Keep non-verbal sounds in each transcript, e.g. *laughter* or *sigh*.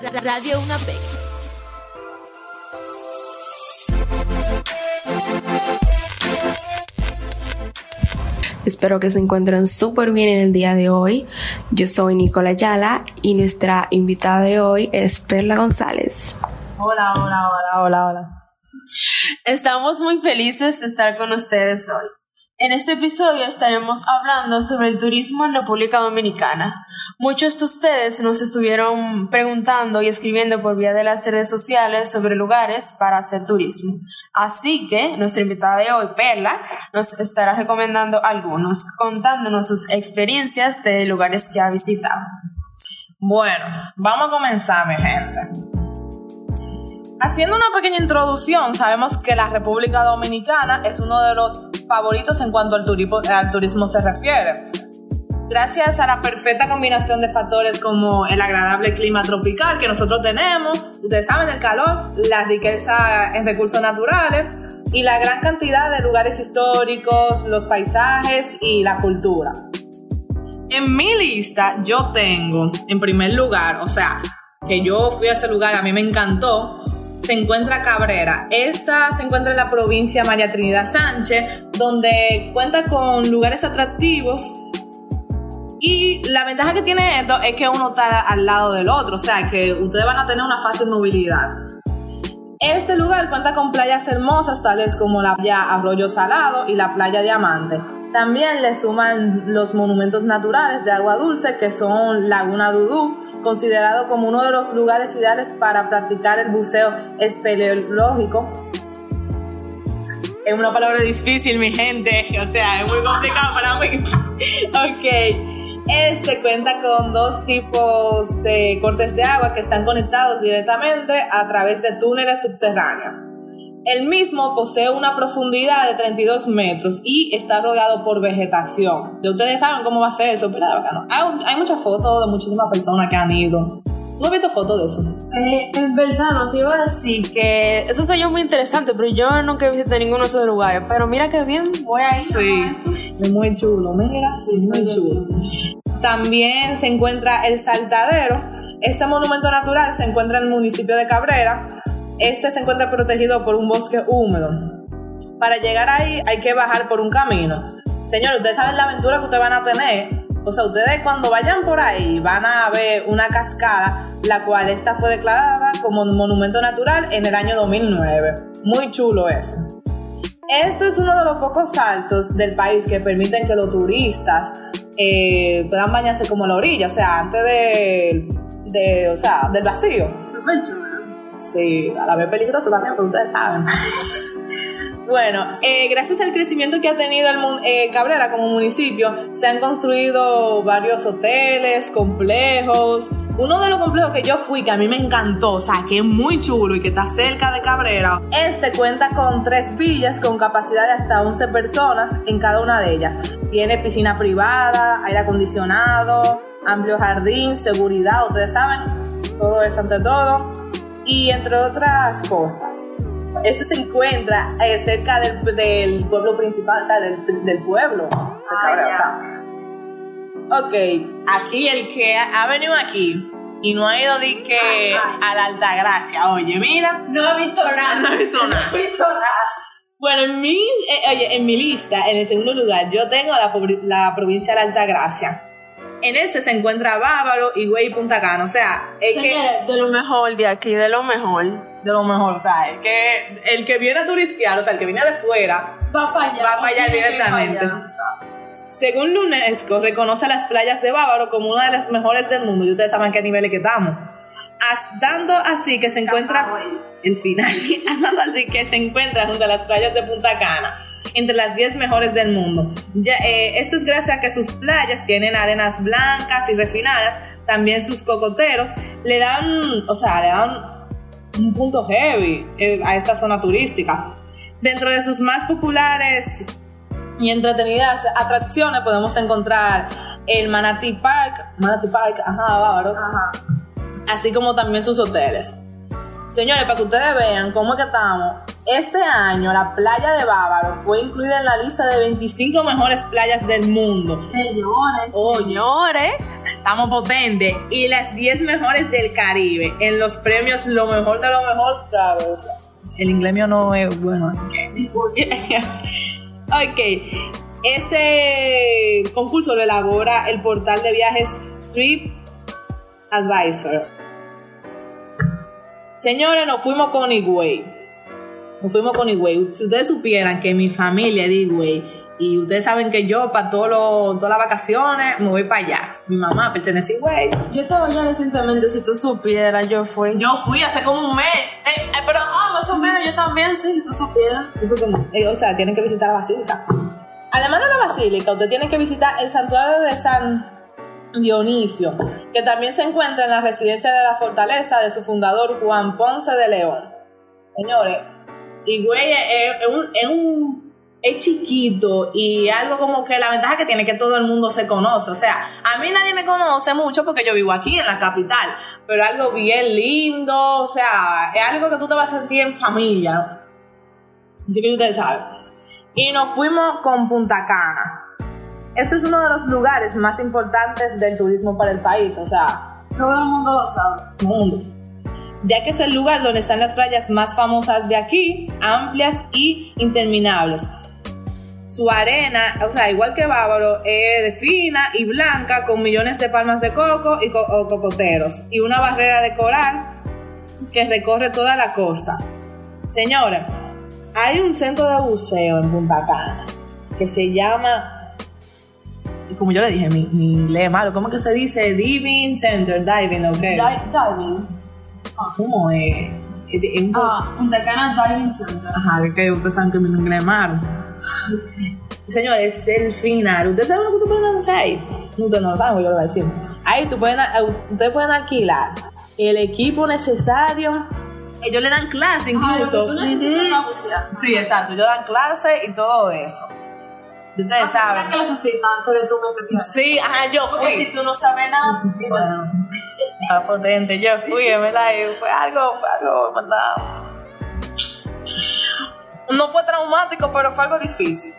Radio Una P. Espero que se encuentren súper bien en el día de hoy. Yo soy Nicola Yala y nuestra invitada de hoy es Perla González. Hola, hola, hola, hola, hola. Estamos muy felices de estar con ustedes hoy. En este episodio estaremos hablando sobre el turismo en República Dominicana. Muchos de ustedes nos estuvieron preguntando y escribiendo por vía de las redes sociales sobre lugares para hacer turismo. Así que nuestra invitada de hoy, Perla, nos estará recomendando algunos, contándonos sus experiencias de lugares que ha visitado. Bueno, vamos a comenzar, mi gente. Haciendo una pequeña introducción, sabemos que la República Dominicana es uno de los favoritos en cuanto al turismo, se refiere. Gracias a la perfecta combinación de factores como el agradable clima tropical que nosotros tenemos, ustedes saben el calor, la riqueza en recursos naturales y la gran cantidad de lugares históricos, los paisajes y la cultura. En mi lista yo tengo, en primer lugar, o sea, que yo fui a ese lugar, a mí me encantó, se encuentra Cabrera. Esta se encuentra en la provincia María Trinidad Sánchez, donde cuenta con lugares atractivos. Y la ventaja que tiene esto es que uno está al lado del otro, o sea que ustedes van a tener una fácil movilidad. Este lugar cuenta con playas hermosas tales como la playa Arroyo Salado y la playa Diamante. También le suman los monumentos naturales de agua dulce que son Laguna Dudú, considerado como uno de los lugares ideales para practicar el buceo espeleológico. Es una palabra difícil, mi gente, o sea, es muy complicado para mí. ok. Este cuenta con dos tipos de cortes de agua que están conectados directamente a través de túneles subterráneos. El mismo posee una profundidad de 32 metros y está rodeado por vegetación. Ya ustedes saben cómo va a ser eso, pero Hay, hay muchas fotos de muchísimas personas que han ido. ¿No has visto fotos de eso? Eh, en verdad, no te iba a decir que eso sería muy interesante, pero yo nunca he visitado ninguno de esos lugares. Pero mira qué bien, voy a ir. Sí, es muy chulo, mira, sí, muy chulo. También se encuentra el Saltadero. Este monumento natural se encuentra en el municipio de Cabrera este se encuentra protegido por un bosque húmedo. Para llegar ahí hay que bajar por un camino. Señores, ustedes saben la aventura que ustedes van a tener. O sea, ustedes cuando vayan por ahí van a ver una cascada, la cual esta fue declarada como monumento natural en el año 2009. Muy chulo eso. Esto es uno de los pocos saltos del país que permiten que los turistas eh, puedan bañarse como a la orilla, o sea, antes de, de o sea, del vacío. Sí, a la vez peligroso también, pero ustedes saben. Bueno, eh, gracias al crecimiento que ha tenido el, eh, Cabrera como municipio, se han construido varios hoteles, complejos. Uno de los complejos que yo fui, que a mí me encantó, o sea, que es muy chulo y que está cerca de Cabrera, este cuenta con tres villas con capacidad de hasta 11 personas en cada una de ellas. Tiene piscina privada, aire acondicionado, amplio jardín, seguridad, ustedes saben, todo eso ante todo y entre otras cosas. Este se encuentra eh, cerca del, del, pueblo principal, o sea, del, del pueblo. ok, aquí el que ha, venido aquí y no ha ido de que a la Altagracia, oye, mira. No ha visto nada. No ha visto nada. No ha visto nada. Bueno, en mi, eh, oye, en mi lista, en el segundo lugar, yo tengo la, la provincia de la Altagracia en este se encuentra Bávaro, y y Punta Cana. O sea, es que. De lo mejor de aquí, de lo mejor. De lo mejor, o sea, es que el que viene a turistear, o sea, el que viene de fuera, va para allá, va para allá directamente. Según UNESCO, reconoce las playas de Bávaro como una de las mejores del mundo. Y ustedes saben qué niveles que estamos. Dando así que se encuentra el final, *laughs* andando así que se encuentra junto a las playas de Punta Cana, entre las 10 mejores del mundo. Ya, eh, esto es gracias a que sus playas tienen arenas blancas y refinadas, también sus cocoteros le dan, o sea, le dan un punto heavy eh, a esta zona turística. Dentro de sus más populares y entretenidas atracciones podemos encontrar el Manatee Park, Manatee Park, ajá, bávaro, ajá. Así como también sus hoteles. Señores, para que ustedes vean cómo es que estamos, este año la playa de Bávaro fue incluida en la lista de 25 mejores playas del mundo. Señores, señores. estamos potentes. Y las 10 mejores del Caribe. En los premios Lo Mejor de Lo Mejor Travels. El inglés mío no es bueno, así que... *laughs* ok. Este concurso lo elabora el portal de viajes Trip Advisor. Señores, nos fuimos con Higüey. Nos fuimos con Higüey. Si ustedes supieran que mi familia es de Higüey y ustedes saben que yo para todas las vacaciones me voy para allá. Mi mamá pertenece a Higüey. Yo estaba allá recientemente, si tú supieras, yo fui. Yo fui hace como un mes. Eh, eh, pero ah, más o menos yo también, sí, si tú supieras. Eh, o sea, tienen que visitar la basílica. Además de la basílica, usted tiene que visitar el santuario de San Dionisio, que también se encuentra en la residencia de la fortaleza de su fundador Juan Ponce de León. Señores, Higüey es, un, es, un, es chiquito y algo como que la ventaja que tiene que todo el mundo se conoce. O sea, a mí nadie me conoce mucho porque yo vivo aquí en la capital, pero algo bien lindo, o sea, es algo que tú te vas a sentir en familia. Así que ustedes saben y nos fuimos con Punta Cana. Este es uno de los lugares más importantes del turismo para el país, o sea, todo el mundo lo sabe. Mundo. Ya que es el lugar donde están las playas más famosas de aquí, amplias y interminables. Su arena, o sea, igual que Bávaro, es de fina y blanca con millones de palmas de coco y cocoteros y una barrera de coral que recorre toda la costa. Señores, hay un centro de buceo en Punta Cana que se llama, como yo le dije, mi, inglés malo, ¿cómo que se dice? Diving Center, Diving, ¿ok? diving. ¿Cómo es? ah, Punta Cana Diving Center. Ajá, que ustedes saben que mi inglés es malo. Señores, el final. ¿Ustedes saben lo que tú pueden hacer ahí? Ustedes no lo saben, yo lo voy a decir. Ahí tú pueden, ustedes pueden alquilar el equipo necesario ellos le dan clase incluso. Sí, exacto, ellos dan clase y todo eso. Ustedes saben. clase sí, pero tú me Sí, ajá, yo fui. Porque si tú no sabes nada, bueno, está potente. Yo fui, ¿verdad? Y fue algo, fue algo, ¿verdad? No fue traumático, pero fue algo difícil.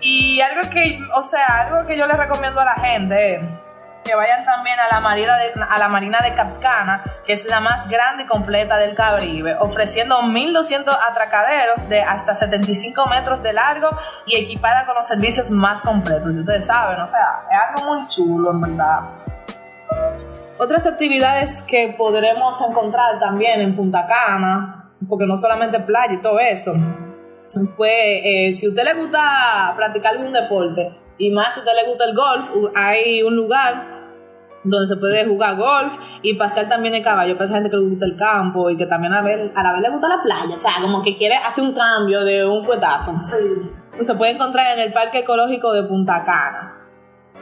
Y algo que, o sea, algo que yo le recomiendo a la gente que vayan también a la marina de, a la marina de Capcana, que es la más grande y completa del Caribe, ofreciendo 1.200 atracaderos de hasta 75 metros de largo y equipada con los servicios más completos. Y ustedes saben, o sea, es algo muy chulo, en verdad. Otras actividades que podremos encontrar también en Punta Cana, porque no solamente playa y todo eso, eh, si a usted le gusta practicar algún deporte, y más si a usted le gusta el golf, hay un lugar donde se puede jugar golf y pasear también el caballo para esa gente que le gusta el campo y que también a, ver, a la vez le gusta la playa, o sea, como que quiere hacer un cambio de un fuetazo. Sí. Se puede encontrar en el Parque Ecológico de Punta Cana.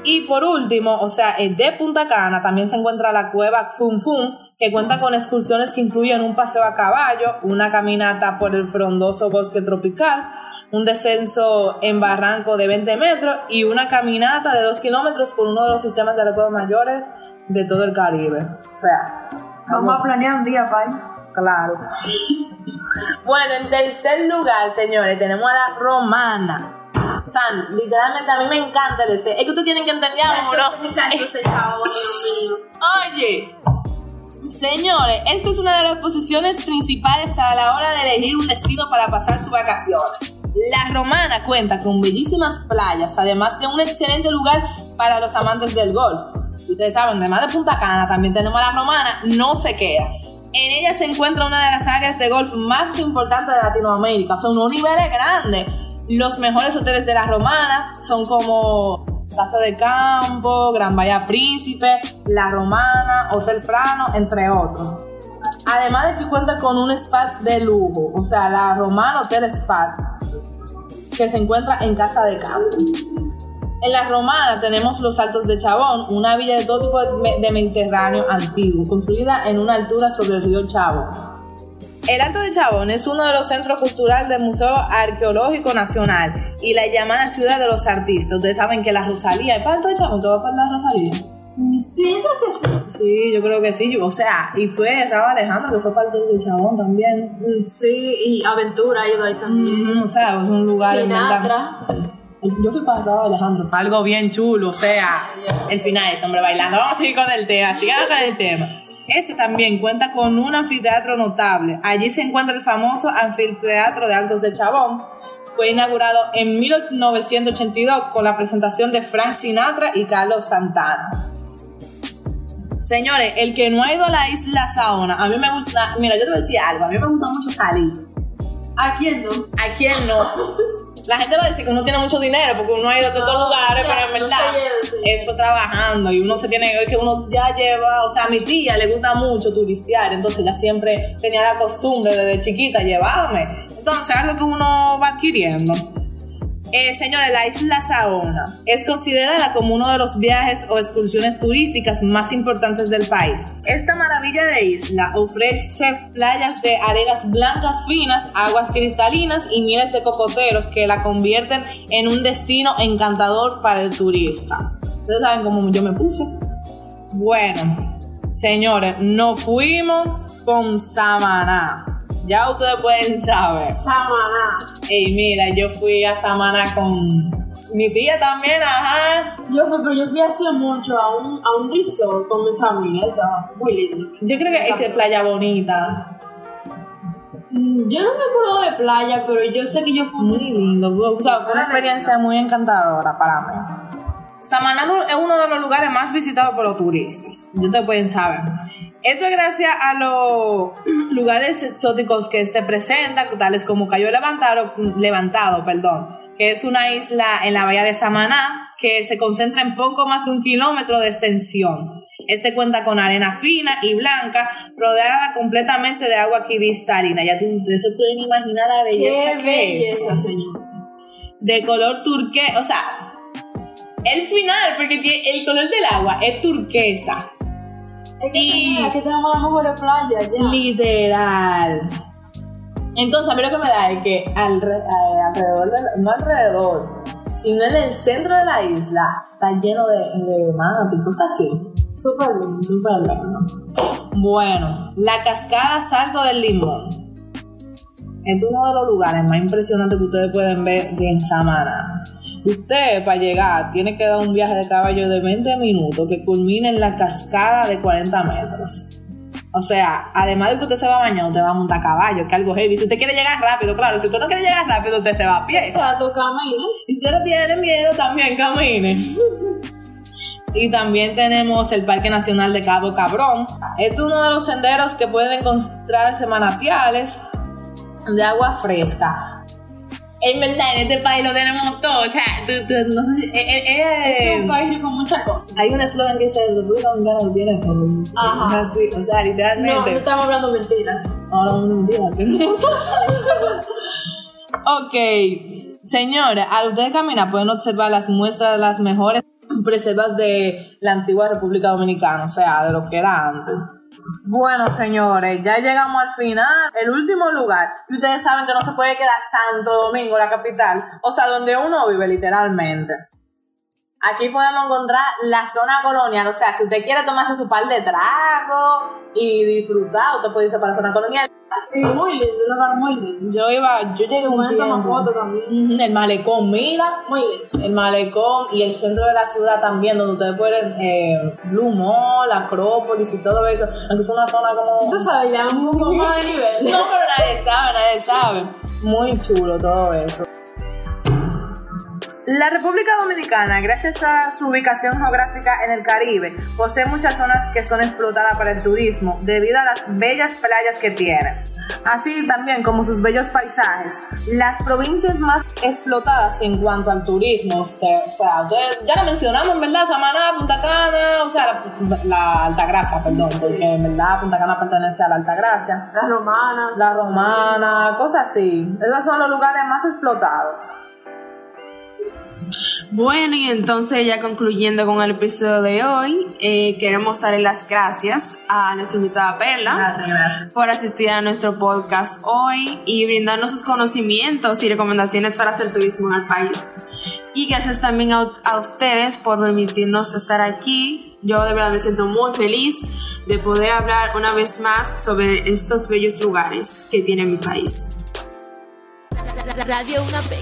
Y por último, o sea, de Punta Cana también se encuentra la cueva Fum Fum, que cuenta con excursiones que incluyen un paseo a caballo, una caminata por el frondoso bosque tropical, un descenso en barranco de 20 metros y una caminata de 2 kilómetros por uno de los sistemas de recuerdos mayores de todo el Caribe. O sea, vamos, a planear un día, Pai. Claro. bueno, en tercer lugar, señores, tenemos a la romana. O sea, literalmente a mí me encanta el este. Es que ustedes tienen que entender uno. *laughs* Oye, señores, esta es una de las posiciones principales a la hora de elegir un destino para pasar su vacaciones. La Romana cuenta con bellísimas playas, además de un excelente lugar para los amantes del golf. Ustedes saben, además de Punta Cana, también tenemos la Romana, no se queda. En ella se encuentra una de las áreas de golf más importantes de Latinoamérica, son unos niveles grandes los mejores hoteles de la Romana son como Casa de Campo, Gran Bahía Príncipe, La Romana, Hotel Frano, entre otros. Además de que cuenta con un spa de lujo, o sea, la Romana Hotel Spa, que se encuentra en Casa de Campo. En la Romana tenemos los Altos de Chabón, una villa de todo tipo de Mediterráneo antiguo, construida en una altura sobre el río Chabón. El Alto de Chabón es uno de los centros culturales del Museo Arqueológico Nacional y la llamada ciudad de los artistas. Ustedes saben que la Rosalía, ¿es para Alto de Chabón? ¿Tú vas para la Rosalía? Mm, sí, creo que sí. Sí, yo creo que sí. O sea, y fue Raba Alejandro que fue parte de Chabón también. Mm, sí, y Aventura ha ido ahí también. o sea, es un lugar. Sinatra. Yo fui para el Alejandro, fue algo bien chulo, o sea, el final ese hombre bailando. Vamos a seguir con el tema, sigamos con el tema. Ese también cuenta con un anfiteatro notable. Allí se encuentra el famoso anfiteatro de Altos de Chabón. Fue inaugurado en 1982 con la presentación de Frank Sinatra y Carlos Santana. Señores, el que no ha ido a la isla Saona, a mí me gusta, mira, yo te voy a decir algo, a mí me gusta mucho salir. ¿A quién no? ¿A quién no? *laughs* La gente va a decir que uno tiene mucho dinero porque uno ha ido a todos No, lugares, pero en verdad, lleva, sí. eso trabajando y uno se tiene es que uno ya lleva, o sea, a mi tía le gusta mucho turistear, entonces ella siempre tenía la costumbre desde chiquita llevarme. Entonces, algo que uno va adquiriendo. Eh, señores, la isla Saona es considerada como uno de los viajes o excursiones turísticas más importantes del país. Esta maravilla de isla ofrece playas de arenas blancas finas, aguas cristalinas y miles de cocoteros que la convierten en un destino encantador para el turista. Ustedes saben cómo yo me puse. Bueno, señores, nos fuimos con Samaná. Ya ustedes pueden saber. Samaná. Ey, mira, yo fui a Samaná con mi tía también, ajá. Yo fui, pero yo fui hace mucho a un, a un resort con mi familia, estaba muy lindo. Yo creo que es que Playa Bonita. Mm, Yo no me acuerdo de playa, pero yo sé que yo fui Muy lindo. O sea, fue una experiencia muy encantadora para mí. Samaná es uno de los lugares más visitados por los turistas. Ya ustedes pueden saber. Esto es gracias a los lugares exóticos que este presenta, tales como Cayo Levantado, Levantado, perdón, que es una isla en la bahía de Samaná que se concentra en poco más de un kilómetro de extensión. Este cuenta con arena fina y blanca, rodeada completamente de agua cristalina. Ya tú, de eso pueden imaginar la belleza Qué que es belleza, señor. de color turquesa, o sea, el final, porque el color del agua es turquesa, Es que, Y- aquí tenemos las mejores playas ya. literal. Entonces, a mí lo que me da es que alre- eh, alrededor, de- no alrededor, sino en el centro de la isla, está lleno de, de manos y cosas así. Súper lindo. Súper lindo. Bueno, la cascada Salto del Limón. Es uno de los lugares más impresionantes que ustedes pueden ver en Samaná. Usted, para llegar, tiene que dar un viaje de caballo de 20 minutos que culmina en la cascada de 40 metros. O sea, además de que usted se va a bañar, usted va a montar caballo, que es algo heavy. Si usted quiere llegar rápido, claro, si usted no quiere llegar rápido, usted se va a pie. Exacto, camina. Y si usted no tiene miedo, también camine. Y también tenemos el Parque Nacional de Cabo Cabrón. Este es uno de los senderos que pueden encontrarse manantiales de agua fresca. En verdad, en este país lo tenemos todo. O sea, tú- tú- no sé si. eh, eh, eh, Es un país con muchas cosas. hay un eslogan que dice: el República Dominicana lo tiene todo. Ajá. O sea, No, no literalmente. estamos hablando mentiras. Ahora no mentira, tenemos *laughs* todo. Ok, señora, al ustedes caminar pueden observar las muestras de las mejores preservas de la antigua República Dominicana, o sea, de lo que era antes. Bueno, señores, ya llegamos al final, el último lugar. Y ustedes saben que no se puede quedar Santo Domingo, la capital, o sea, donde uno vive literalmente. Aquí podemos encontrar la zona colonial, o sea, si usted quiere tomarse su par de tragos y disfrutar, usted puede irse para la zona colonial. Y muy lindo, un lugar muy lindo. Yo iba, yo llegué un pueden tomar fotos también. El malecón, mira, Muy el malecón y el centro de la ciudad también, donde ustedes pueden, eh, Blue Mall, Acrópolis y todo eso, aunque es una zona como... Tú sabes, ya un poco más de nivel. *laughs* No, pero nadie sabe, nadie sabe. Muy chulo todo eso. La República Dominicana, gracias a su ubicación geográfica en el Caribe, posee muchas zonas que son explotadas para el turismo debido a las bellas playas que tiene, así también como sus bellos paisajes. Las provincias más explotadas en cuanto al turismo, o sea, ya lo mencionamos, en verdad, Samaná, Punta Cana, o sea, la, la Altagracia, perdón, porque en verdad Punta Cana pertenece a la Altagracia Las romanas. la romana, cosas así. Esos son los lugares más explotados. Bueno, y entonces ya concluyendo con el episodio de hoy, eh, queremos darle las gracias a nuestra invitada Perla gracias. por asistir a nuestro podcast hoy y brindarnos sus conocimientos y recomendaciones para hacer turismo en el país. Y gracias también a, a ustedes por permitirnos estar aquí. Yo de verdad me siento muy feliz de poder hablar una vez más sobre estos bellos lugares que tiene mi país. Radio Una P